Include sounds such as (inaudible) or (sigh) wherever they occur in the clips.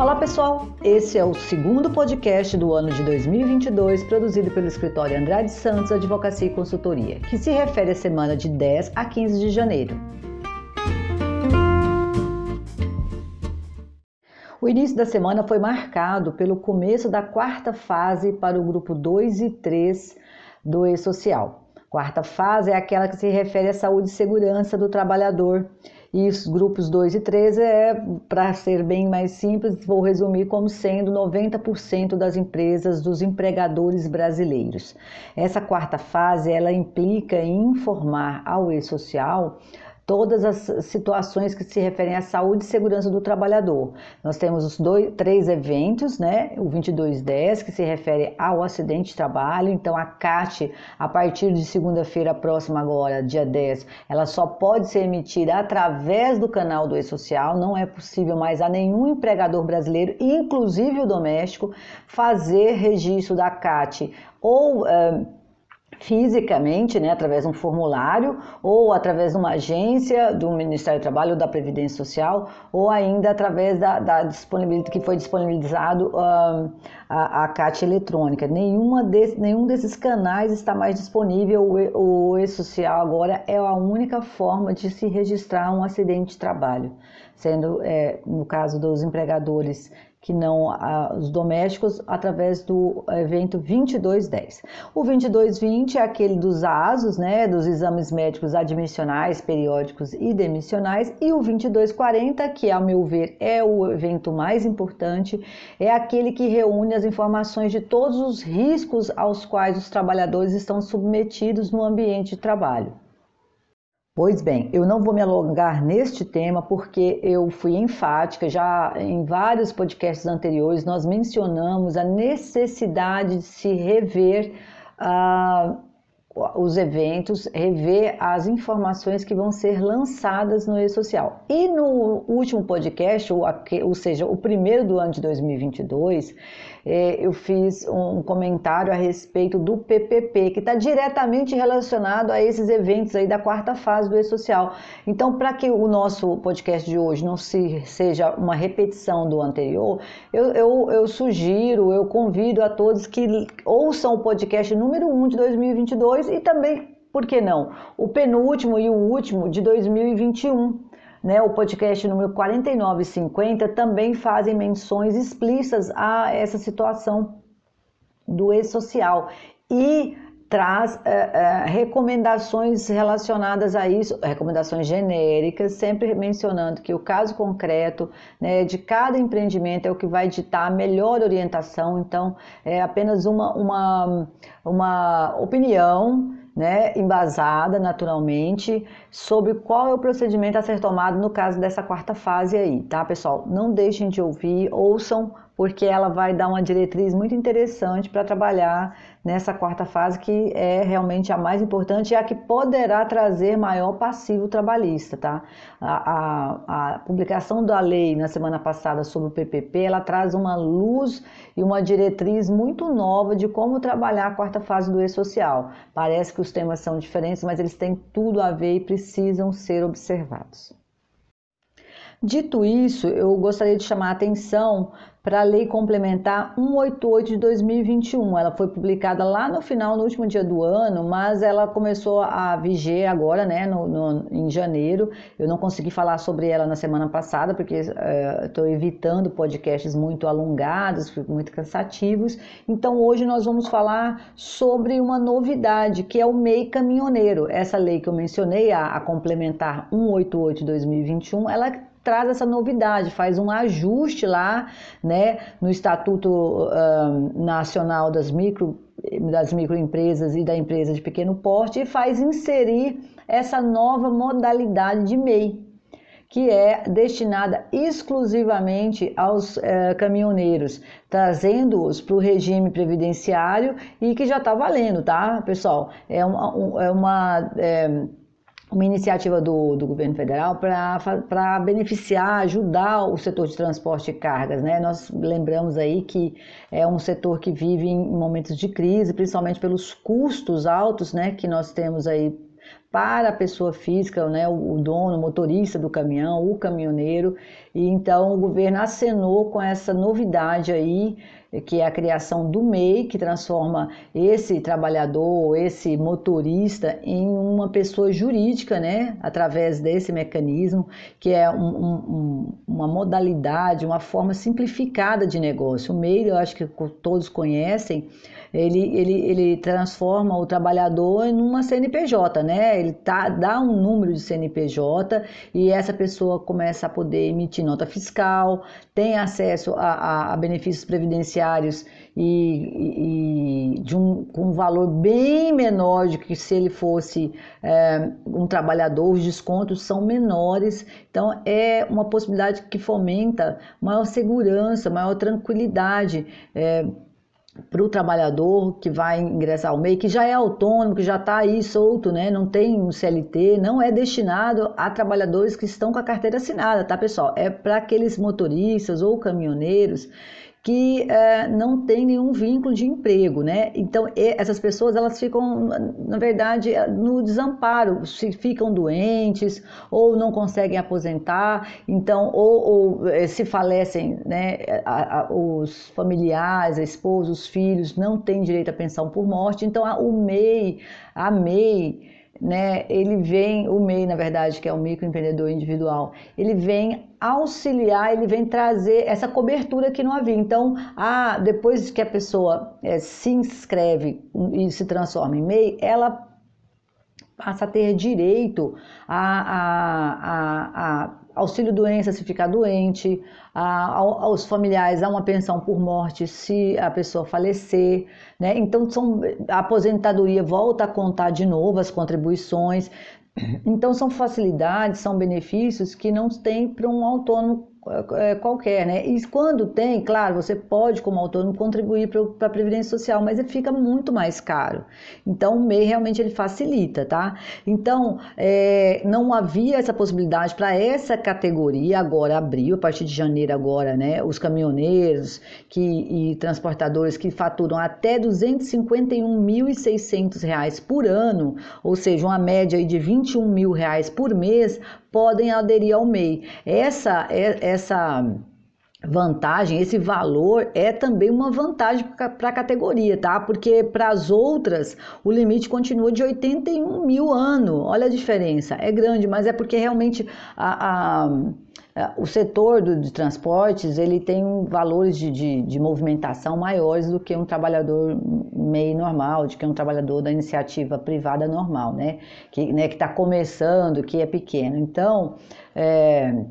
Olá pessoal, esse é o segundo podcast do ano de 2022 produzido pelo escritório Andrade Santos Advocacia e Consultoria, que se refere à semana de 10 a 15 de janeiro. O início da semana foi marcado pelo começo da quarta fase para o grupo 2 e 3 do E-Social. Quarta fase é aquela que se refere à saúde e segurança do trabalhador e os grupos 2 e 3 é, para ser bem mais simples, vou resumir como sendo 90% das empresas dos empregadores brasileiros. Essa quarta fase, ela implica em informar ao e-social todas as situações que se referem à saúde e segurança do trabalhador. Nós temos os dois, três eventos, né? O 2210, que se refere ao acidente de trabalho. Então, a CAT, a partir de segunda-feira próxima, agora, dia 10, ela só pode ser emitida através do canal do E-Social. Não é possível mais a nenhum empregador brasileiro, inclusive o doméstico, fazer registro da CAT ou. Uh, fisicamente, né, através de um formulário, ou através de uma agência do Ministério do Trabalho ou da Previdência Social, ou ainda através da, da disponibilidade que foi disponibilizado a, a CAT eletrônica. Nenhuma desse, nenhum desses canais está mais disponível. O, o E-Social agora é a única forma de se registrar um acidente de trabalho, sendo, é, no caso dos empregadores que não a, os domésticos, através do evento 2210. O 2220 é aquele dos ASOS, né, dos exames médicos admissionais, periódicos e demissionais, e o 2240, que ao meu ver é o evento mais importante, é aquele que reúne as informações de todos os riscos aos quais os trabalhadores estão submetidos no ambiente de trabalho. Pois bem, eu não vou me alongar neste tema porque eu fui enfática, já em vários podcasts anteriores nós mencionamos a necessidade de se rever uh, os eventos, rever as informações que vão ser lançadas no e-social. E no último podcast, ou, ou seja, o primeiro do ano de 2022, é, eu fiz um comentário a respeito do PPP, que está diretamente relacionado a esses eventos aí da quarta fase do e-social. Então, para que o nosso podcast de hoje não se, seja uma repetição do anterior, eu, eu, eu sugiro, eu convido a todos que ouçam o podcast número 1 de 2022 e também, por que não, o penúltimo e o último de 2021 né, o podcast número 49 e 50 também fazem menções explícitas a essa situação do e-social e traz é, é, recomendações relacionadas a isso, recomendações genéricas, sempre mencionando que o caso concreto né, de cada empreendimento é o que vai ditar a melhor orientação, então é apenas uma, uma, uma opinião né, embasada naturalmente sobre qual é o procedimento a ser tomado no caso dessa quarta fase aí, tá, pessoal? Não deixem de ouvir, ouçam porque ela vai dar uma diretriz muito interessante para trabalhar nessa quarta fase, que é realmente a mais importante e a que poderá trazer maior passivo trabalhista, tá? A, a, a publicação da lei na semana passada sobre o PPP, ela traz uma luz e uma diretriz muito nova de como trabalhar a quarta fase do e-social. Parece que os temas são diferentes, mas eles têm tudo a ver e precisam ser observados. Dito isso, eu gostaria de chamar a atenção para a Lei Complementar 188 de 2021. Ela foi publicada lá no final, no último dia do ano, mas ela começou a viger agora, né, no, no em janeiro. Eu não consegui falar sobre ela na semana passada, porque estou uh, evitando podcasts muito alongados, muito cansativos. Então, hoje nós vamos falar sobre uma novidade, que é o MEI Caminhoneiro. Essa lei que eu mencionei, a, a Complementar 188 de 2021, ela traz essa novidade, faz um ajuste lá, né, no Estatuto Nacional das Micro das microempresas e da empresa de pequeno porte e faz inserir essa nova modalidade de MEI, que é destinada exclusivamente aos caminhoneiros, trazendo-os para o regime previdenciário e que já está valendo, tá, pessoal? É uma, um, é uma é, uma iniciativa do, do governo federal para beneficiar, ajudar o setor de transporte de cargas. Né? Nós lembramos aí que é um setor que vive em momentos de crise, principalmente pelos custos altos né, que nós temos aí para a pessoa física, né, o dono, o motorista do caminhão, o caminhoneiro. E então o governo acenou com essa novidade aí, que é a criação do MEI, que transforma esse trabalhador, esse motorista em uma pessoa jurídica, né, através desse mecanismo, que é um, um, uma modalidade, uma forma simplificada de negócio. O MEI, eu acho que todos conhecem, ele, ele, ele transforma o trabalhador em uma CNPJ, né? Ele tá, dá um número de CNPJ e essa pessoa começa a poder emitir nota fiscal, tem acesso a, a, a benefícios previdenciários e, e, de um, com um valor bem menor do que se ele fosse é, um trabalhador, os descontos são menores, então é uma possibilidade que fomenta maior segurança, maior tranquilidade. É, para o trabalhador que vai ingressar ao MEI, que já é autônomo, que já está aí solto, né? não tem um CLT, não é destinado a trabalhadores que estão com a carteira assinada, tá, pessoal? É para aqueles motoristas ou caminhoneiros que é, não tem nenhum vínculo de emprego, né? Então essas pessoas elas ficam, na verdade, no desamparo, se ficam doentes ou não conseguem aposentar, então ou, ou eh, se falecem, né? A, a, os familiares, a esposa, os filhos não têm direito à pensão por morte, então a, o MEI, a MEI né, ele vem, o MEI, na verdade, que é o microempreendedor individual, ele vem auxiliar, ele vem trazer essa cobertura que não havia. Então, ah, depois que a pessoa é, se inscreve e se transforma em MEI, ela passa a ter direito a, a, a, a auxílio doença se ficar doente, a, aos familiares a uma pensão por morte se a pessoa falecer, né? Então são, a aposentadoria volta a contar de novo as contribuições. Então são facilidades, são benefícios que não tem para um autônomo qualquer, né? E quando tem, claro, você pode, como autônomo, contribuir para a Previdência Social, mas ele fica muito mais caro. Então, o MEI realmente ele facilita, tá? Então, é, não havia essa possibilidade para essa categoria, agora abriu, a partir de janeiro agora, né? Os caminhoneiros que, e transportadores que faturam até R$ 251.600 por ano, ou seja, uma média de 21 mil reais por mês, podem aderir ao MEI. Essa, é, essa vantagem, esse valor é também uma vantagem para a categoria, tá? Porque para as outras o limite continua de 81 mil ano. Olha a diferença, é grande, mas é porque realmente a, a o setor do, de transportes ele tem valores de, de, de, movimentação maiores do que um trabalhador meio normal, de que um trabalhador da iniciativa privada normal, né? Que né, está começando, que é pequeno. Então, é,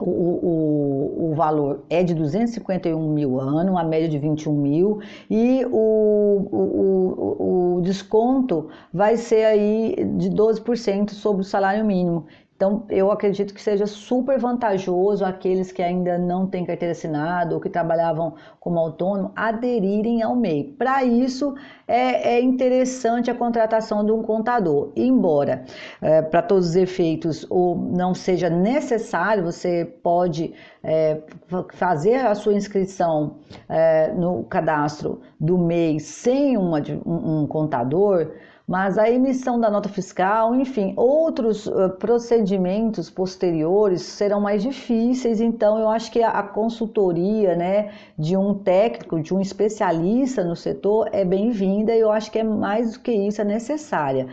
o, o, o, valor é de 251 mil ano, a média de 21 mil, e o, o, o desconto vai ser aí de 12% sobre o salário mínimo. Então, eu acredito que seja super vantajoso aqueles que ainda não têm carteira assinada ou que trabalhavam como autônomo aderirem ao MEI. Para isso, é, é, interessante a contratação de um contador. Embora, é, para todos os efeitos, ou não seja necessário, você pode é, fazer a sua inscrição é, no cadastro do MEI sem uma, um, um contador mas a emissão da nota fiscal, enfim, outros uh, procedimentos posteriores serão mais difíceis, então eu acho que a, a, consultoria né, de um técnico, de um especialista no setor é bem-vinda e eu acho que é mais do que isso, é necessária.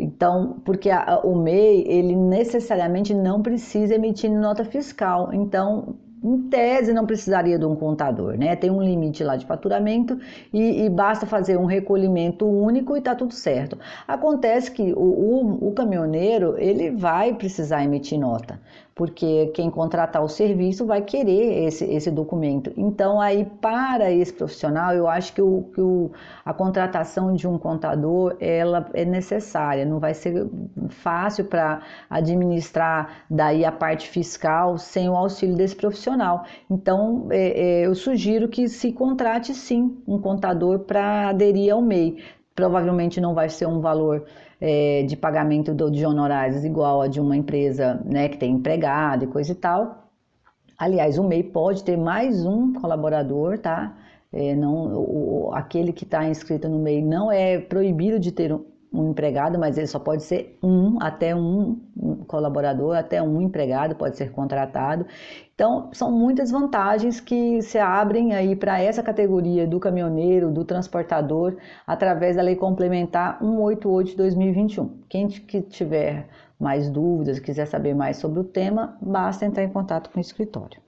Então, porque a, o MEI, ele necessariamente não precisa emitir nota fiscal, então em tese não precisaria de um contador, né? Tem um limite lá de faturamento e, e basta fazer um recolhimento único e tá tudo certo. Acontece que o, o, o caminhoneiro ele vai precisar emitir nota, porque quem contratar o serviço vai querer esse, esse documento. Então, aí, para esse profissional, eu acho que, o, que o, a contratação de um contador ela é necessária, não vai ser fácil para administrar daí a parte fiscal sem o auxílio desse profissional. Então, é, é, eu sugiro que se contrate sim um contador para aderir ao MEI. Provavelmente não vai ser um valor é, de pagamento do, de honorários igual a de uma empresa né, que tem empregado e coisa e tal. Aliás, o MEI pode ter mais um colaborador, tá? É, não, o, aquele que está inscrito no MEI não é proibido de ter um empregado, mas ele só pode ser um, até um colaborador, até um empregado pode ser contratado. Então, são muitas vantagens que se abrem aí para essa categoria do caminhoneiro, do transportador, através da Lei Complementar 188 de 2021. Quem que tiver mais dúvidas, quiser saber mais sobre o tema, basta entrar em contato com o escritório.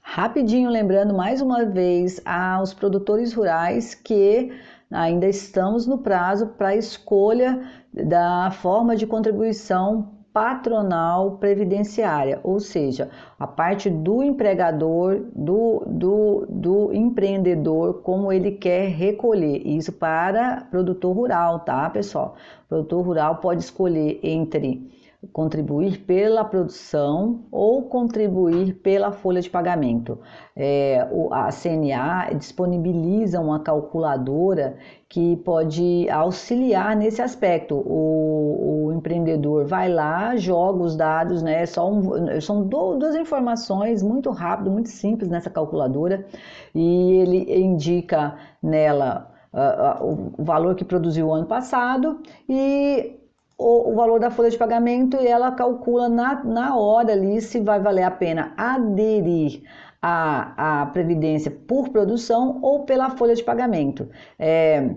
Rapidinho lembrando mais uma vez aos produtores rurais que ainda estamos no prazo para escolha da forma de contribuição patronal previdenciária, ou seja, a parte do empregador, do, do, do empreendedor, como ele quer recolher. Isso para produtor rural, tá, pessoal? O produtor rural pode escolher entre contribuir pela produção ou contribuir pela folha de pagamento. É, a CNA disponibiliza uma calculadora que pode auxiliar nesse aspecto. O, o empreendedor vai lá, joga os dados, né? Só um, são duas informações muito rápido, muito simples nessa calculadora e ele indica nela uh, uh, o valor que produziu o ano passado e o, o, valor da folha de pagamento e ela calcula na, na hora ali se vai valer a pena aderir à, à Previdência por produção ou pela folha de pagamento. É,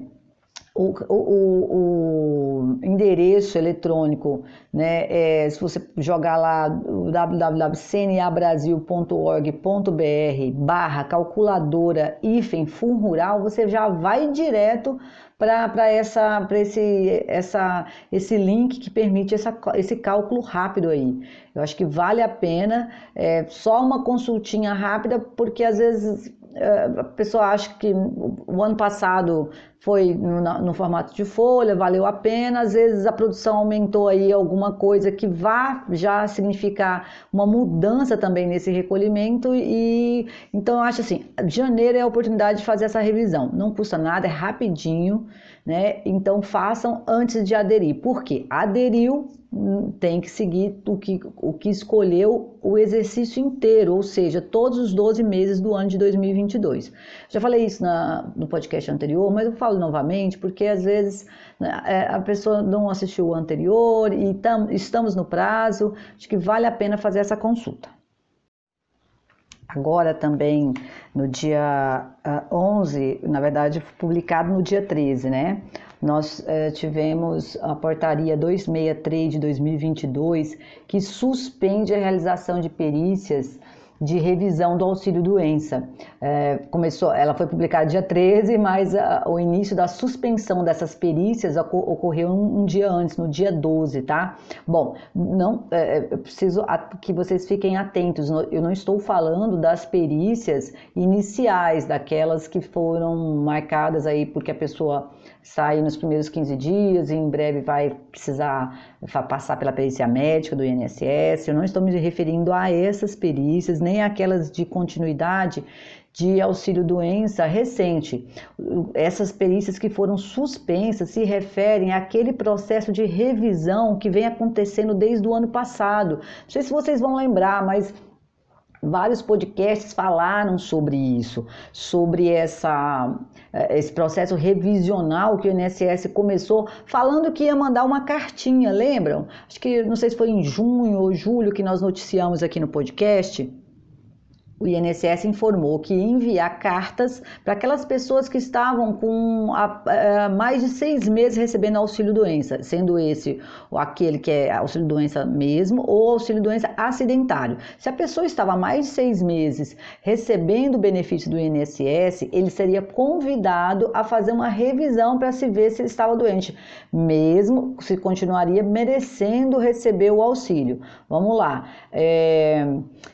o, o, o, endereço eletrônico, né, é, se você jogar lá www.cnabrasil.org.br barra calculadora hífen full rural, você já vai direto para essa para esse essa esse link que permite essa, esse cálculo rápido aí. Eu acho que vale a pena é, só uma consultinha rápida porque às vezes a pessoa acha que o ano passado foi no, no, formato de folha, valeu a pena, às vezes a produção aumentou aí alguma coisa que vá já significar uma mudança também nesse recolhimento e então eu acho assim, janeiro é a oportunidade de fazer essa revisão, não custa nada, é rapidinho, né? Então façam antes de aderir. Por quê? Aderiu, tem que seguir o que, o que escolheu o exercício inteiro, ou seja, todos os 12 meses do ano de 2022. Já falei isso na, no podcast anterior, mas eu falo novamente porque às vezes né, é, a pessoa não assistiu o anterior e tam, estamos no prazo, acho que vale a pena fazer essa consulta. Agora também no dia 11, ah, na verdade publicado no dia 13, né? Nós eh, tivemos a portaria 263 de 2022 que suspende a realização de perícias de revisão do auxílio doença. É, começou, ela foi publicada dia 13, mas a, o início da suspensão dessas perícias ocorreu um, um, dia antes, no dia 12, tá? Bom, não, é, é, eu preciso que vocês fiquem atentos. Eu não estou falando das perícias iniciais, daquelas que foram marcadas aí porque a pessoa sai nos primeiros 15 dias e em breve vai precisar passar pela perícia médica do INSS. Eu não estou me referindo a essas perícias, nem aquelas de continuidade de auxílio doença recente. Essas perícias que foram suspensas se referem àquele processo de revisão que vem acontecendo desde o ano passado. Não sei se vocês vão lembrar, mas Vários podcasts falaram sobre isso, sobre essa, eh, esse processo revisional que o INSS começou, falando que ia mandar uma cartinha, lembram? Acho que não sei se foi em junho ou julho que nós noticiamos aqui no podcast o INSS informou que ia enviar cartas para aquelas pessoas que estavam com a, a, mais de seis meses recebendo auxílio doença, sendo esse aquele que é auxílio doença mesmo ou auxílio doença acidentário. Se a pessoa estava mais de seis meses recebendo o benefício do INSS, ele seria convidado a fazer uma revisão para se ver se ele estava doente, mesmo se continuaria merecendo receber o auxílio. Vamos lá. É,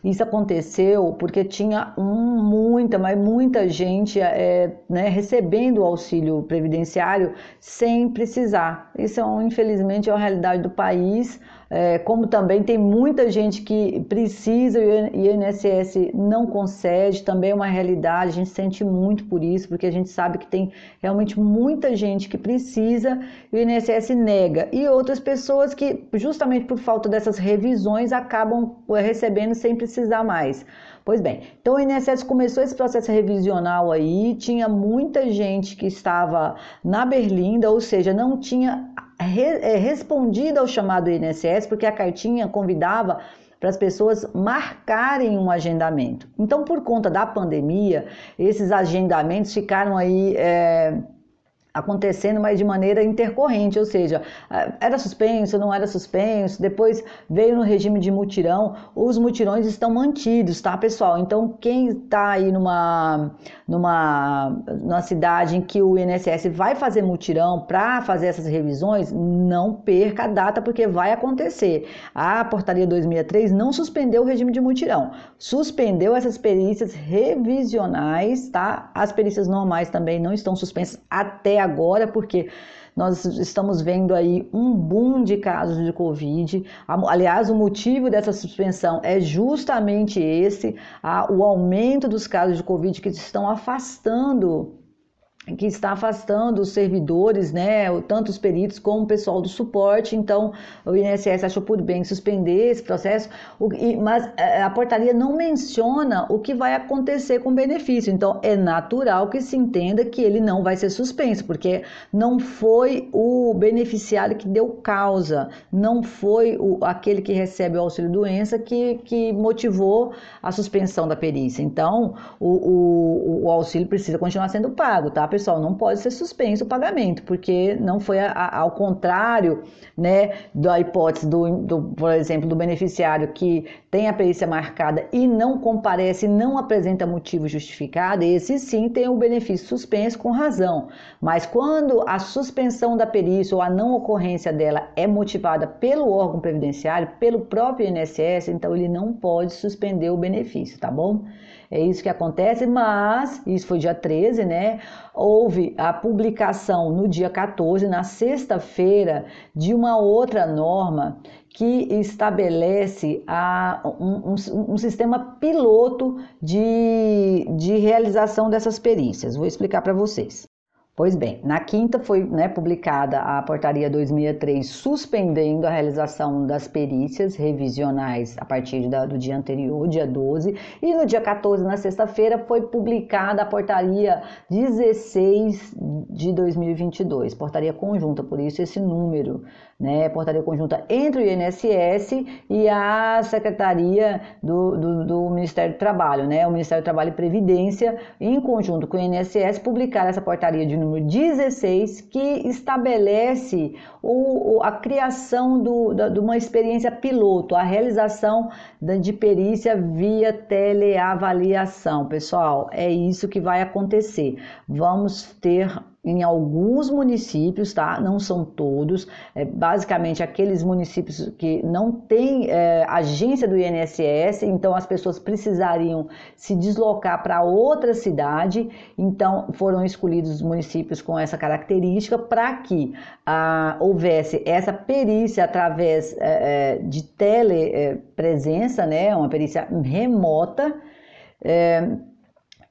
isso aconteceu porque porque tinha um, muita, mas muita gente é, né, recebendo o auxílio previdenciário sem precisar. Isso, é, infelizmente, é a realidade do país. É, como também tem muita gente que precisa e o INSS não concede, também é uma realidade, a gente sente muito por isso, porque a gente sabe que tem realmente muita gente que precisa e o INSS nega, e outras pessoas que, justamente por falta dessas revisões, acabam é, recebendo sem precisar mais. Pois bem, então o INSS começou esse processo revisional aí, tinha muita gente que estava na berlinda, ou seja, não tinha respondido ao chamado INSS, porque a cartinha convidava para as pessoas marcarem um agendamento. Então, por conta da pandemia, esses agendamentos ficaram aí. É, acontecendo, mas de maneira intercorrente, ou seja, eh, era suspenso, não era suspenso, depois veio no regime de mutirão, os mutirões estão mantidos, tá, pessoal? Então, quem está aí numa, numa, numa cidade em que o INSS vai fazer mutirão para fazer essas revisões, não perca a data, porque vai acontecer. A portaria 2003 não suspendeu o regime de mutirão, suspendeu essas perícias revisionais, tá? As perícias normais também não estão suspensas até agora, porque nós estamos vendo aí um boom de casos de Covid. Aliás, o motivo dessa suspensão é justamente esse: o aumento dos casos de Covid que estão afastando que está afastando os servidores, né, tanto os peritos como o pessoal do suporte. Então, o INSS achou por bem suspender esse processo, mas é, a portaria não menciona o que vai acontecer com o benefício. Então, é natural que se entenda que ele não vai ser suspenso, porque não foi o beneficiário que deu causa, não foi o, aquele que recebe o auxílio doença que, que motivou a suspensão da perícia. Então, o, o, o auxílio precisa continuar sendo pago, tá? Não pode ser suspenso o pagamento, porque não foi a, a, ao contrário, né, da hipótese do, do, por exemplo, do beneficiário que tem a perícia marcada e não comparece, não apresenta motivo justificado, esse sim tem o benefício suspenso com razão. Mas quando a suspensão da perícia ou a não ocorrência dela é motivada pelo órgão previdenciário, pelo próprio INSS, então ele não pode suspender o benefício, tá bom? É isso que acontece, mas isso foi dia 13, né? Houve a publicação no dia 14, na sexta-feira, de uma outra norma que estabelece a, um, um, um, sistema piloto de, de realização dessas perícias. Vou explicar para vocês. Pois bem, na quinta foi né, publicada a portaria 2003 suspendendo a realização das perícias revisionais a partir da, do dia anterior, dia 12, e no dia 14, na sexta-feira, foi publicada a portaria 16 de 2022, portaria conjunta, por isso esse número né, portaria conjunta entre o INSS e a Secretaria do, do, do, Ministério do Trabalho, né, o Ministério do Trabalho e Previdência, em conjunto com o INSS, publicar essa portaria de número 16, que estabelece o, a criação do, da, de uma experiência piloto, a realização de perícia via teleavaliação. Pessoal, é isso que vai acontecer. Vamos ter em alguns municípios, tá? Não são todos, é, basicamente aqueles municípios que não têm é, agência do INSS, então as pessoas precisariam se deslocar para outra cidade, então foram escolhidos municípios com essa característica para que ah, houvesse essa perícia através é, é de telepresença, né? Uma perícia remota. É,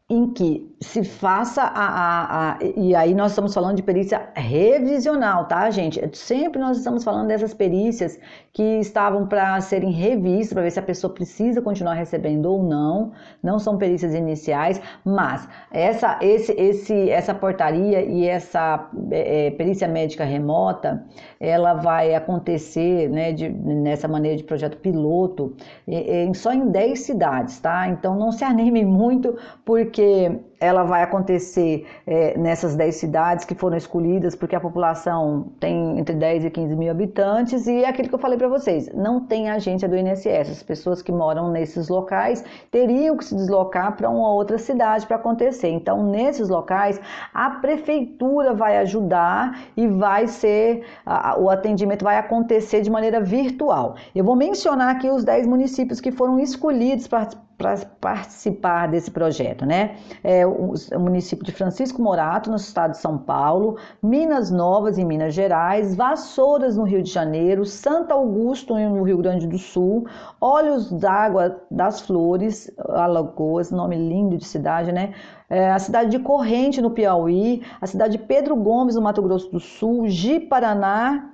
em que se faça a, a, a, E aí nós estamos falando de perícia revisional, tá, gente? Sempre nós estamos falando dessas perícias que estavam para serem revistas, para ver se a pessoa precisa continuar recebendo ou não. Não são perícias iniciais, mas essa, esse, esse, essa portaria e essa é, é perícia médica remota, ela vai acontecer né, de, nessa maneira de projeto piloto é, é, só em 10 cidades, tá? Então não se (laughs) animem muito, porque ela vai acontecer é, nessas 10 cidades que foram escolhidas, porque a população tem entre 10 e 15 mil habitantes, e é aquilo que eu falei para vocês, não tem agência do INSS. As pessoas que moram nesses locais teriam que se deslocar para uma outra cidade para acontecer. Então, nesses locais, a prefeitura vai ajudar e vai ser, a, o atendimento vai acontecer de maneira virtual. Eu vou mencionar aqui os 10 municípios que foram escolhidos para para participar desse projeto, né? É o, município de Francisco Morato, no estado de São Paulo, Minas Novas, em Minas Gerais, Vassouras, no Rio de Janeiro, Santo Augusto, no Rio Grande do Sul, Olhos d'Água das Flores, Alagoas, nome lindo de cidade, né? É, a cidade de Corrente, no Piauí, a cidade de Pedro Gomes, no Mato Grosso do Sul, Ji, Paraná,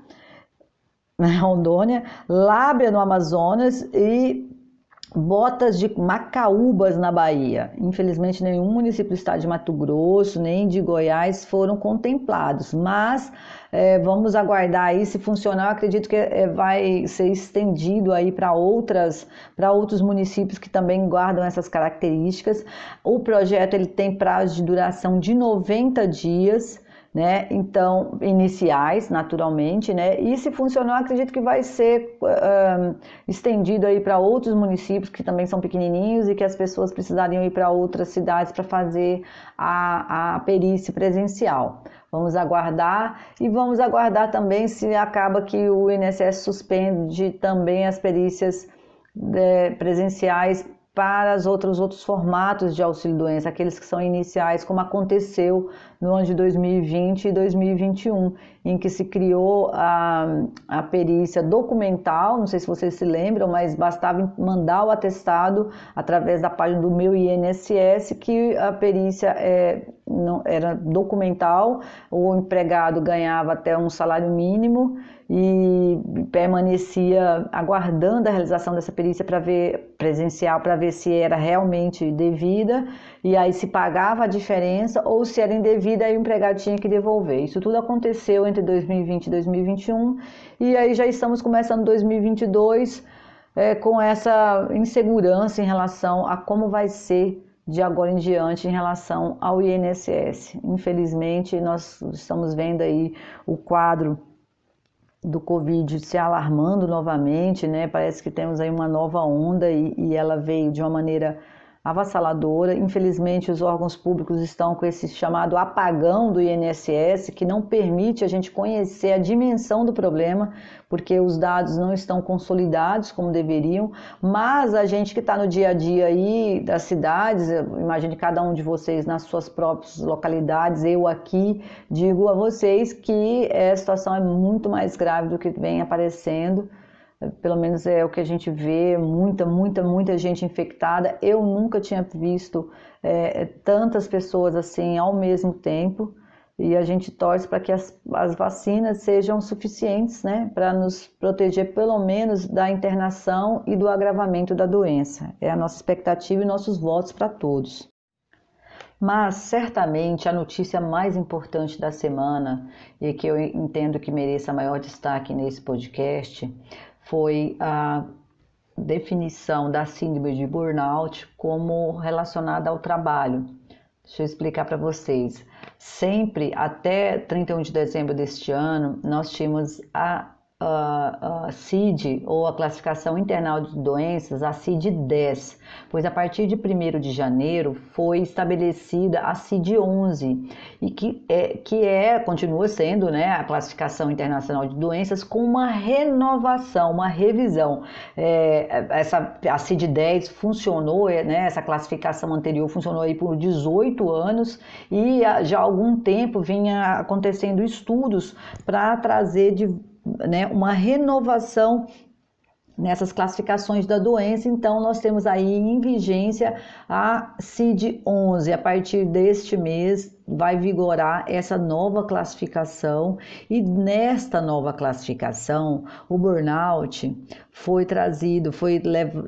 na (laughs) Rondônia, Lábrea, no Amazonas e Botas de Macaúbas, na Bahia. Infelizmente, nenhum município do estado de Mato Grosso, nem de Goiás foram contemplados, mas é, vamos aguardar aí se funcionar. Eu acredito que é, vai ser estendido aí para outras, para outros municípios que também guardam essas características. O projeto ele tem prazo de duração de 90 dias né? Então, iniciais, naturalmente, né? E se funcionar, acredito que vai ser estendido aí para outros municípios que também são pequenininhos e que as pessoas precisariam ir para outras cidades para fazer a, a perícia presencial. Vamos aguardar e vamos aguardar também se acaba que o INSS suspende também as perícias é, presenciais para os outros, outros formatos de auxílio-doença, aqueles que são iniciais, como aconteceu no ano de 2020 e 2021, em que se criou a, a perícia documental, não sei se vocês se lembram, mas bastava mandar o atestado através da página do meu INSS, que a perícia é, não, era documental, o empregado ganhava até um salário mínimo, e permanecia aguardando a realização dessa perícia para ver presencial para ver se era realmente devida e aí se pagava a diferença ou se era indevida aí o empregado tinha que devolver. Isso tudo aconteceu entre 2020 e 2021 e aí já estamos começando 2022 é, com essa insegurança em relação a como vai ser de agora em diante em relação ao INSS. Infelizmente, nós estamos vendo aí o quadro do Covid se alarmando novamente, né? Parece que temos aí uma nova onda e, e ela veio de uma maneira avassaladora. Infelizmente, os órgãos públicos estão com esse chamado apagão do INSS, que não permite a gente conhecer a dimensão do problema, porque os dados não estão consolidados como deveriam. Mas a gente que está no dia a dia aí das cidades, imagine cada um de vocês nas suas próprias localidades, eu aqui digo a vocês que a situação é muito mais grave do que vem aparecendo pelo menos é o que a gente vê, muita, muita, muita gente infectada. Eu nunca tinha visto é, tantas pessoas assim ao mesmo tempo e a gente torce para que as, as, vacinas sejam suficientes né, para nos proteger pelo menos da internação e do agravamento da doença. É a nossa expectativa e nossos votos para todos. Mas certamente a notícia mais importante da semana e que eu entendo que mereça maior destaque nesse podcast foi a definição da síndrome de burnout como relacionada ao trabalho. Deixa eu explicar para vocês. Sempre até 31 de dezembro deste ano, nós tínhamos a a, CID, ou a Classificação Internal de Doenças, a CID-10, pois a partir de 1 de janeiro foi estabelecida a CID-11, e que é, que é, continua sendo né, a Classificação Internacional de Doenças com uma renovação, uma revisão. É, essa, a CID-10 funcionou, é, né, essa classificação anterior funcionou aí por 18 anos e já há algum tempo vinha acontecendo estudos para trazer de né, uma renovação nessas classificações da doença. Então, nós temos aí em vigência a CID-11. A partir deste mês vai vigorar essa nova classificação e nesta nova classificação, o burnout foi trazido, foi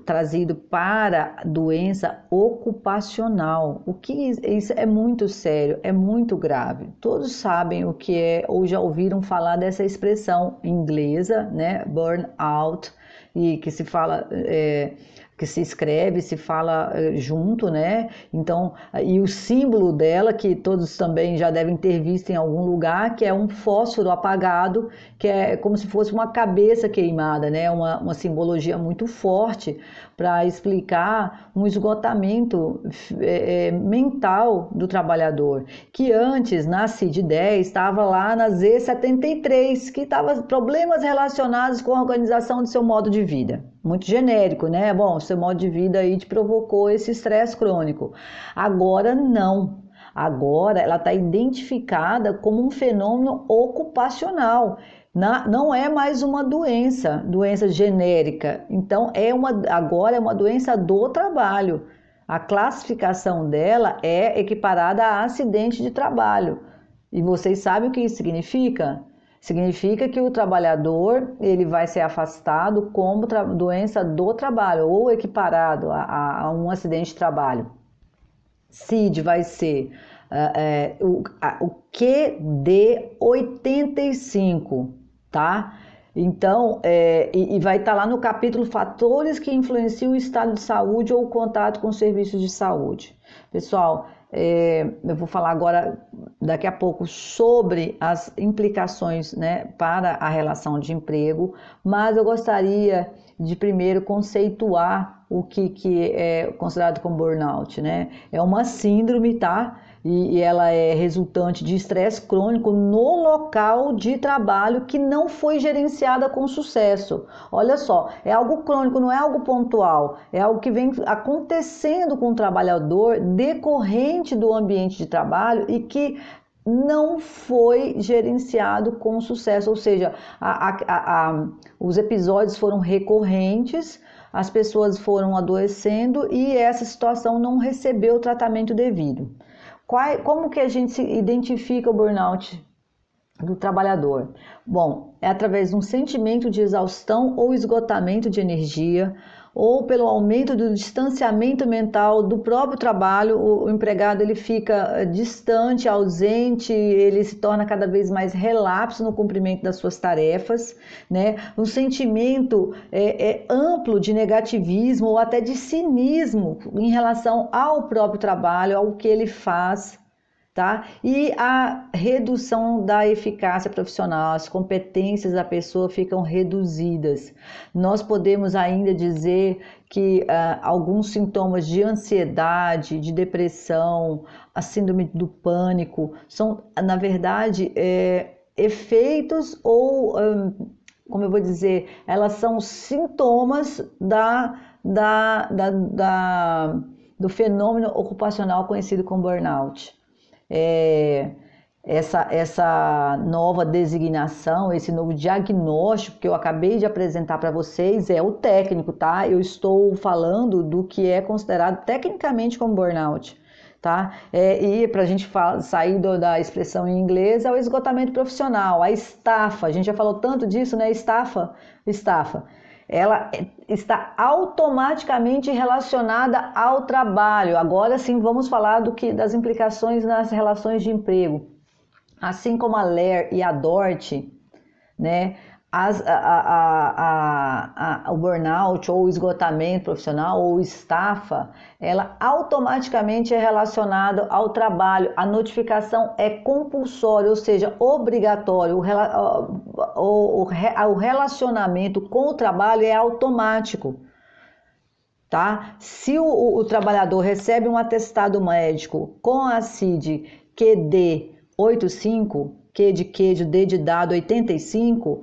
trazido para doença ocupacional. O que isso é muito sério, é muito grave. Todos sabem o que é ou já ouviram falar dessa expressão inglesa, né? Burnout e que se fala é, que se escreve, se fala eh, junto, né? Então, e o símbolo dela, que todos também já devem ter visto em algum lugar, que é um fósforo apagado, que é como se fosse uma cabeça queimada, né? Uma, uma simbologia muito forte para explicar um esgotamento é, mental do trabalhador, que antes, na CID-10, estava lá na Z73, que estava problemas relacionados com a organização do seu modo de vida. Muito genérico, né? Bom, seu modo de vida aí te provocou esse estresse crônico. Agora não. Agora ela está identificada como um fenômeno ocupacional. Não é mais uma doença, doença genérica. Então é uma agora é uma doença do trabalho. A classificação dela é equiparada a acidente de trabalho. E vocês sabem o que isso significa? Significa que o trabalhador ele vai ser afastado como doença do trabalho ou equiparado a, a, um acidente de trabalho. CID vai ser uh, uh, o, o QD 85, tá? Então, é, e, e, vai estar tá lá no capítulo Fatores que influenciam o estado de saúde ou o contato com serviços de saúde. Pessoal, é, eu vou falar agora, daqui a pouco, sobre as implicações né, para a relação de emprego, mas eu gostaria de primeiro conceituar o que, que é considerado como burnout. Né? É uma síndrome, tá? E, ela é resultante de estresse crônico no local de trabalho que não foi gerenciada com sucesso. Olha só, é algo crônico, não é algo pontual, é algo que vem acontecendo com o trabalhador decorrente do ambiente de trabalho e que não foi gerenciado com sucesso, ou seja, a, a, a, os episódios foram recorrentes, as pessoas foram adoecendo e essa situação não recebeu o tratamento devido. Qual, como que a gente identifica o burnout do trabalhador? Bom, é através de um sentimento de exaustão ou esgotamento de energia, ou pelo aumento do distanciamento mental do próprio trabalho, o, empregado ele fica eh, distante, ausente, ele se torna cada vez mais relapso no cumprimento das suas tarefas, né? Um sentimento é, é amplo de negativismo ou até de cinismo em relação ao próprio trabalho, ao que ele faz, tá? E a redução da eficácia profissional, as competências da pessoa ficam reduzidas. Nós podemos ainda dizer que uh, alguns sintomas de ansiedade, de depressão, a síndrome do pânico, são, na verdade, é, efeitos ou, um, como eu vou dizer, elas são sintomas da, da, da, da do fenômeno ocupacional conhecido como burnout é, essa, essa nova designação, esse novo diagnóstico que eu acabei de apresentar para vocês é o técnico, tá? Eu estou falando do que é considerado tecnicamente como burnout. Tá? É, e para a gente sair do, da expressão em inglês é o esgotamento profissional, a estafa. A gente já falou tanto disso, né? Estafa, estafa ela está automaticamente relacionada ao trabalho. Agora sim, vamos falar do que das implicações nas relações de emprego. Assim como a Ler e a Dort, né, as, a, a, o burnout ou o esgotamento profissional ou estafa, ela automaticamente é relacionada ao trabalho. A notificação é compulsória, ou seja, obrigatório. O, o, o relacionamento com o trabalho é automático. Tá? Se o, o trabalhador recebe um atestado médico com a CID QD 85, Q de queijo, D de dado 85,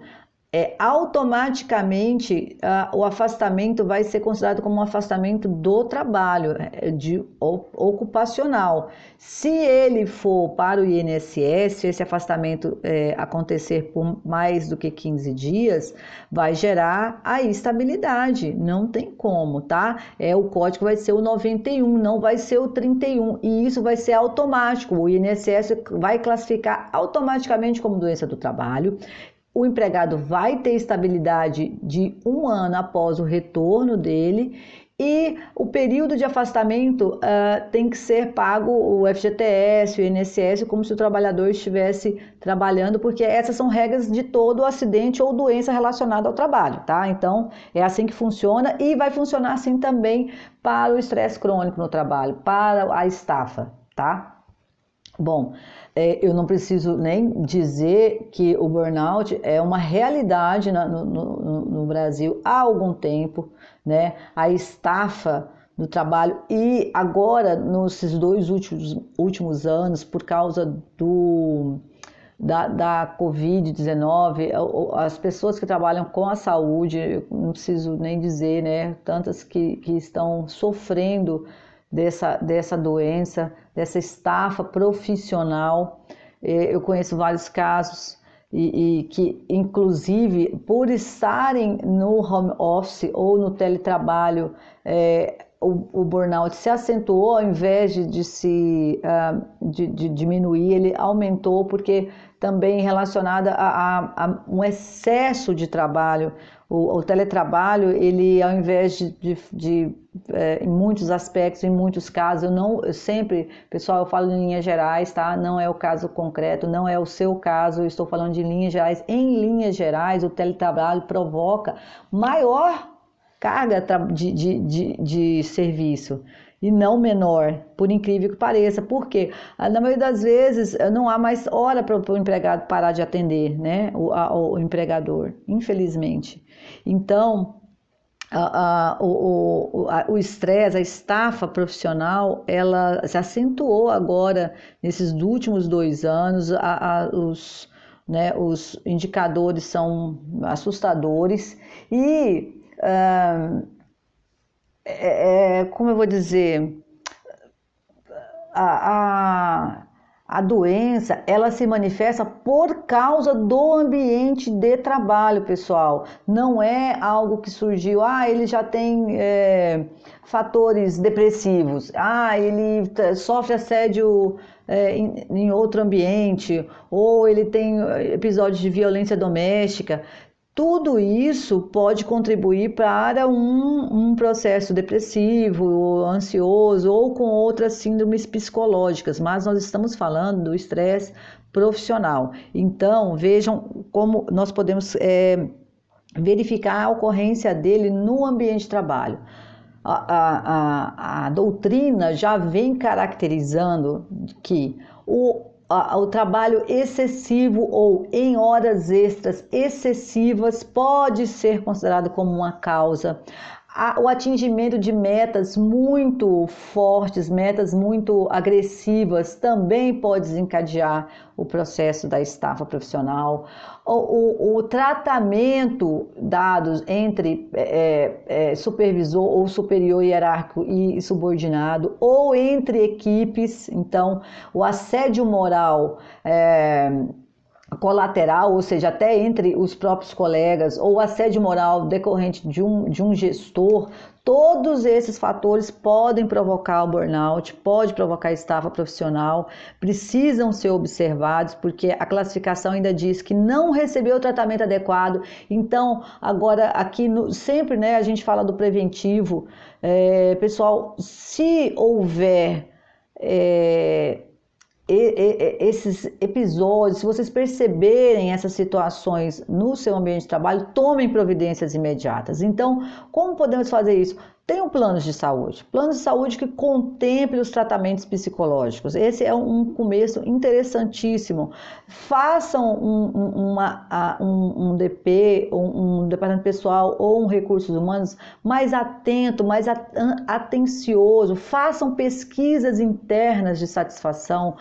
é, automaticamente uh, o afastamento vai ser considerado como um afastamento do trabalho, é, de ocupacional. Se ele for para o INSS, se esse afastamento é, acontecer por mais do que 15 dias, vai gerar a estabilidade, não tem como, tá? É o código vai ser o 91, não vai ser o 31, e isso vai ser automático. O INSS vai classificar automaticamente como doença do trabalho o empregado vai ter estabilidade de um ano após o retorno dele e o período de afastamento uh, tem que ser pago o FGTS, o INSS, como se o trabalhador estivesse trabalhando, porque essas são regras de todo acidente ou doença relacionada ao trabalho, tá? Então é assim que funciona e vai funcionar assim também para o estresse crônico no trabalho, para a estafa, tá? Bom, é, eu não preciso nem dizer que o burnout é uma realidade na, no, no, no, Brasil há algum tempo, né? A estafa do trabalho e agora, nesses dois últimos, últimos anos, por causa do, da, da Covid-19, as pessoas que trabalham com a saúde, não preciso nem dizer, né? Tantas que, que estão sofrendo dessa, dessa doença, dessa estafa profissional. Eu conheço vários casos e, e, que, inclusive, por estarem no home office ou no teletrabalho, é, o, o, burnout se acentuou ao invés de, de se uh, de, de, diminuir, ele aumentou porque também relacionada a, a, um excesso de trabalho. O, o, teletrabalho, ele ao invés de, de, de é, em muitos aspectos, em muitos casos, eu não, eu sempre, pessoal, eu falo em linhas gerais, tá? Não é o caso concreto, não é o seu caso, eu estou falando de linhas gerais. Em linhas gerais, o teletrabalho provoca maior carga de, de, de, de serviço e não menor, por incrível que pareça. Porque ah, na maioria das vezes não há mais hora para o empregado parar de atender, né? O, a, o empregador, infelizmente. Então, a, a, o estresse, a, a estafa profissional, ela se acentuou agora nesses últimos dois anos. os, né, os indicadores são assustadores e é, é, como eu vou dizer, a, a, a doença ela se manifesta por causa do ambiente de trabalho, pessoal. Não é algo que surgiu, ah, ele já tem é, fatores depressivos, ah, ele sofre assédio é, em, em outro ambiente, ou ele tem episódios de violência doméstica. Tudo isso pode contribuir para um, um, processo depressivo, ansioso ou com outras síndromes psicológicas, mas nós estamos falando do estresse profissional. Então, vejam como nós podemos é, verificar a ocorrência dele no ambiente de trabalho. A, a, a, a doutrina já vem caracterizando que o o trabalho excessivo ou em horas extras excessivas pode ser considerado como uma causa o atingimento de metas muito fortes, metas muito agressivas, também pode desencadear o processo da estafa profissional. O, o, o tratamento dados entre é, é, supervisor ou superior hierárquico e subordinado, ou entre equipes, então, o assédio moral. É, colateral, ou seja, até entre os próprios colegas, ou assédio moral decorrente de um, de um gestor, todos esses fatores podem provocar o burnout, pode provocar estafa profissional, precisam ser observados, porque a classificação ainda diz que não recebeu o tratamento adequado. Então, agora aqui no, sempre né, a gente fala do preventivo. É, pessoal, se houver. É, esses episódios, se vocês perceberem essas situações no seu ambiente de trabalho, tomem providências imediatas. Então, como podemos fazer isso? Tenham planos de saúde, planos de saúde que contemplem os tratamentos psicológicos. Esse é um começo interessantíssimo. Façam um, uma, um, um DP, um, um, departamento pessoal ou um recursos humanos mais atento, mais atencioso. Façam pesquisas internas de satisfação.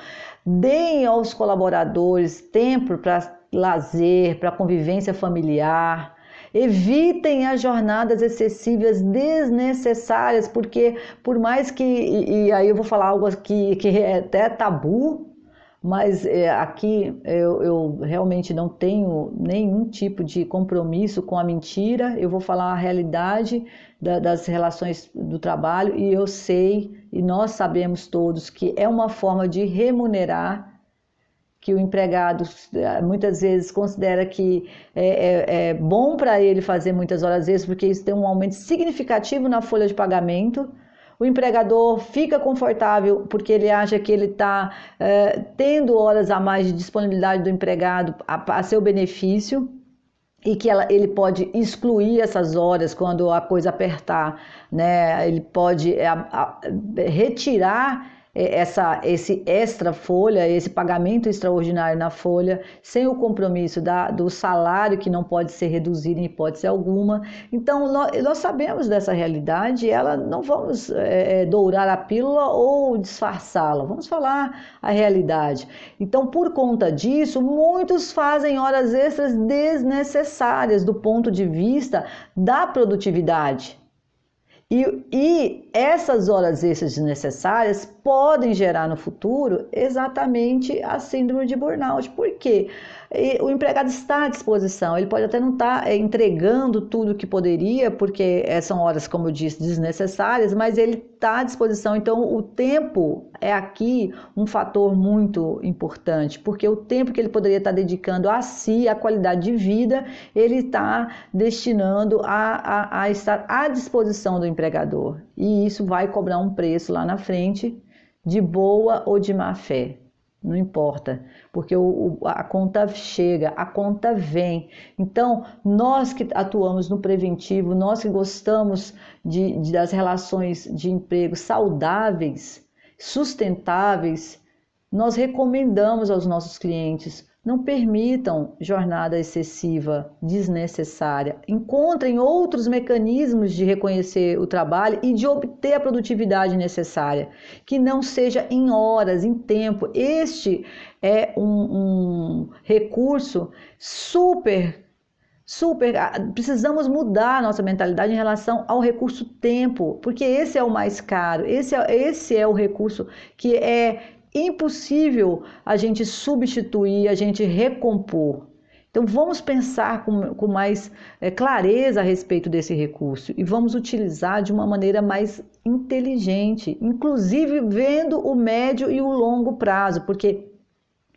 Deem aos colaboradores tempo para lazer, para convivência familiar. Evitem as jornadas excessivas desnecessárias, porque por mais que, e, e aí eu vou falar algo que, que é até tabu, mas é, aqui eu, eu, realmente não tenho nenhum tipo de compromisso com a mentira, eu vou falar a realidade da, das relações do trabalho e eu sei, e nós sabemos todos, que é uma forma de remunerar que o empregado eh, muitas vezes considera que é, é, é bom para ele fazer muitas horas extras, porque isso tem um aumento significativo na folha de pagamento. O empregador fica confortável porque ele acha que ele está é, tendo horas a mais de disponibilidade do empregado a, a seu benefício e que ela, ele pode excluir essas horas quando a coisa apertar, né? Ele pode a, a, retirar essa, esse extra folha, esse pagamento extraordinário na folha, sem o compromisso da, do salário que não pode ser reduzido em hipótese alguma. Então, nós, nós sabemos dessa realidade ela não vamos é, dourar a pílula ou disfarçá-la, vamos falar a realidade. Então, por conta disso, muitos fazem horas extras desnecessárias do ponto de vista da produtividade. E, e, essas horas extras desnecessárias podem gerar no futuro exatamente a síndrome de burnout. Por quê? o empregado está à disposição, ele pode até não estar é, entregando tudo que poderia, porque é, são horas, como eu disse, desnecessárias, mas ele está à disposição. Então, o tempo é aqui um fator muito importante, porque o tempo que ele poderia estar dedicando a si, a qualidade de vida, ele está destinando a, a, a estar à disposição do empregador. E isso vai cobrar um preço lá na frente, de boa ou de má fé. Não importa, porque o, a conta chega, a conta vem. Então, nós que atuamos no preventivo, nós que gostamos de, de das relações de emprego saudáveis, sustentáveis, nós recomendamos aos nossos clientes não permitam jornada excessiva, desnecessária. Encontrem outros mecanismos de reconhecer o trabalho e de obter a produtividade necessária, que não seja em horas, em tempo. Este é um, um recurso super super. Precisamos mudar a nossa mentalidade em relação ao recurso tempo, porque esse é o mais caro, esse é, esse é o recurso que é impossível a gente substituir, a gente recompor. Então vamos pensar com, com mais é, clareza a respeito desse recurso e vamos utilizar de uma maneira mais inteligente, inclusive vendo o médio e o longo prazo, porque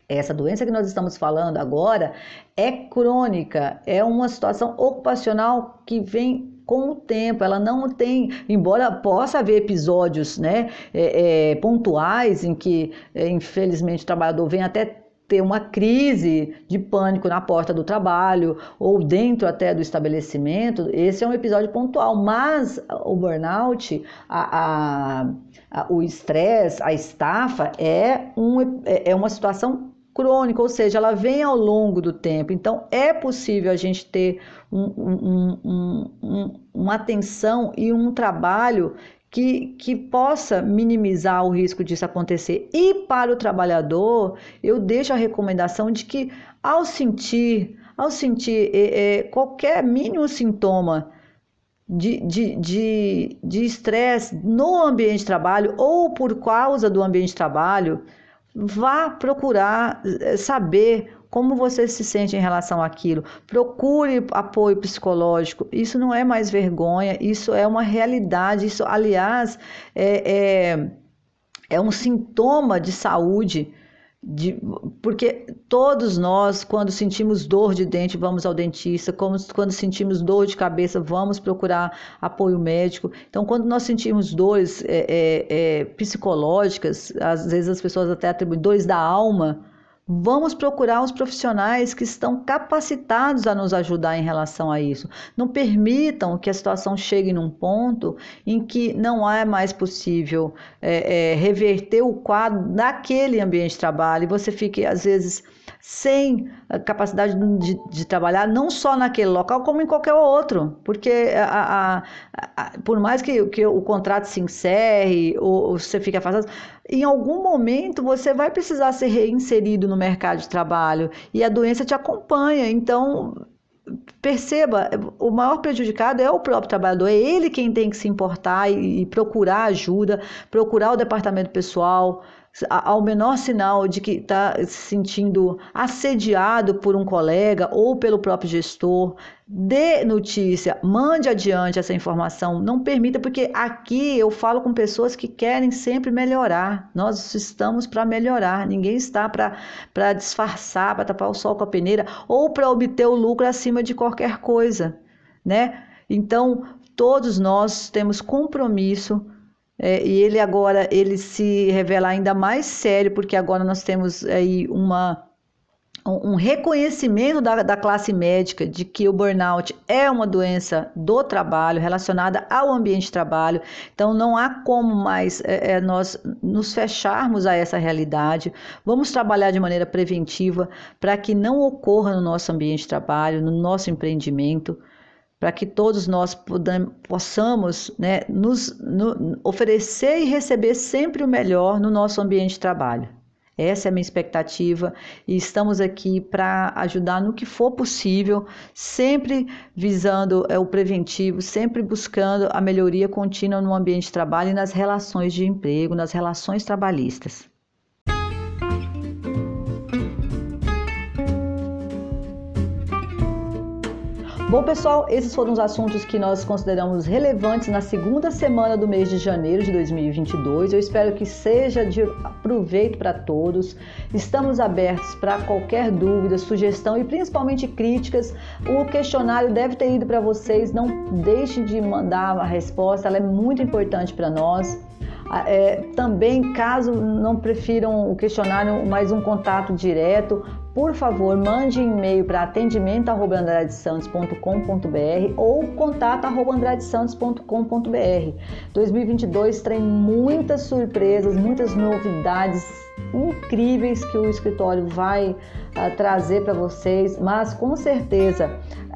essa doença que nós estamos falando agora é crônica, é uma situação ocupacional que vem com o tempo, ela não tem, embora possa haver episódios né, é, é, pontuais em que, é, infelizmente, o trabalhador vem até ter uma crise de pânico na porta do trabalho ou dentro até do estabelecimento, esse é um episódio pontual, mas o burnout, a, a, a, o estresse, a estafa é, um, é, é uma situação crônica, ou seja, ela vem ao longo do tempo. Então, é possível a gente ter um, um, um, uma atenção e um trabalho que, que possa minimizar o risco disso acontecer. E para o trabalhador, eu deixo a recomendação de que, ao sentir, ao sentir é, qualquer mínimo sintoma de estresse de, de, de no ambiente de trabalho ou por causa do ambiente de trabalho, Vá procurar eh, saber como você se sente em relação àquilo. Procure apoio psicológico. Isso não é mais vergonha, isso é uma realidade. Isso, aliás, é, é, é um sintoma de saúde de, porque todos nós, quando sentimos dor de dente, vamos ao dentista, como, quando sentimos dor de cabeça, vamos procurar apoio médico. Então, quando nós sentimos dores é, é, é, psicológicas, às vezes as pessoas até atribuem dores da alma, Vamos procurar os profissionais que estão capacitados a nos ajudar em relação a isso. Não permitam que a situação chegue num ponto em que não é mais possível é, é, reverter o quadro daquele ambiente de trabalho e você fique, às vezes, sem capacidade de, de, trabalhar, não só naquele local, como em qualquer outro. Porque a, a, a, por mais que, que, o contrato se encerre ou, ou você fique afastado, em algum momento você vai precisar ser reinserido no mercado de trabalho e a doença te acompanha. Então, perceba, o maior prejudicado é o próprio trabalhador, é ele quem tem que se importar e, procurar ajuda, procurar o departamento pessoal, ao menor sinal de que está se sentindo assediado por um colega ou pelo próprio gestor, dê notícia, mande adiante essa informação, não permita, porque aqui eu falo com pessoas que querem sempre melhorar. Nós estamos para melhorar, ninguém está para disfarçar, para tapar o sol com a peneira ou para obter o lucro acima de qualquer coisa, né? Então, todos nós temos compromisso é, e ele agora ele se revela ainda mais sério, porque agora nós temos aí uma, um reconhecimento da, da, classe médica de que o burnout é uma doença do trabalho relacionada ao ambiente de trabalho. Então, não há como mais é, é, nós nos fecharmos a essa realidade. Vamos trabalhar de maneira preventiva para que não ocorra no nosso ambiente de trabalho, no nosso empreendimento, para que todos nós possamos né, nos no, oferecer e receber sempre o melhor no nosso ambiente de trabalho. Essa é a minha expectativa e estamos aqui para ajudar no que for possível, sempre visando é, o preventivo, sempre buscando a melhoria contínua no ambiente de trabalho e nas relações de emprego, nas relações trabalhistas. Bom, pessoal, esses foram os assuntos que nós consideramos relevantes na segunda semana do mês de janeiro de 2022. Eu espero que seja de proveito para todos. Estamos abertos para qualquer dúvida, sugestão e principalmente críticas. O questionário deve ter ido para vocês. Não deixem de mandar a resposta, ela é muito importante para nós. É, também, caso não prefiram o questionário, mais um contato direto, por favor, mande e-mail para atendimento@andradesantos.com.br ou contato@andradesantos.com.br. 2022 tem muitas surpresas, muitas novidades incríveis que o escritório vai uh, trazer para vocês, mas com certeza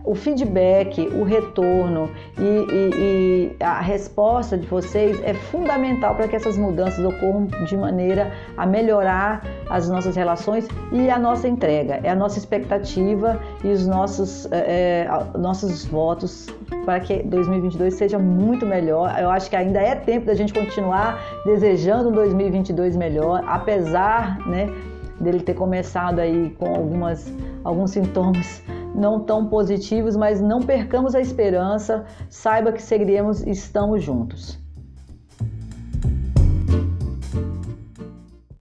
o feedback, o retorno e, e, e, a resposta de vocês é fundamental para que essas mudanças ocorram de maneira a melhorar as nossas relações e a nossa entrega. É a nossa expectativa e os nossos, é, é nossos votos para que 2022 seja muito melhor. Eu acho que ainda é tempo da gente continuar desejando um 2022 melhor, apesar né, dele ter começado aí com algumas, alguns sintomas não tão positivos, mas não percamos a esperança, saiba que seguiremos e estamos juntos.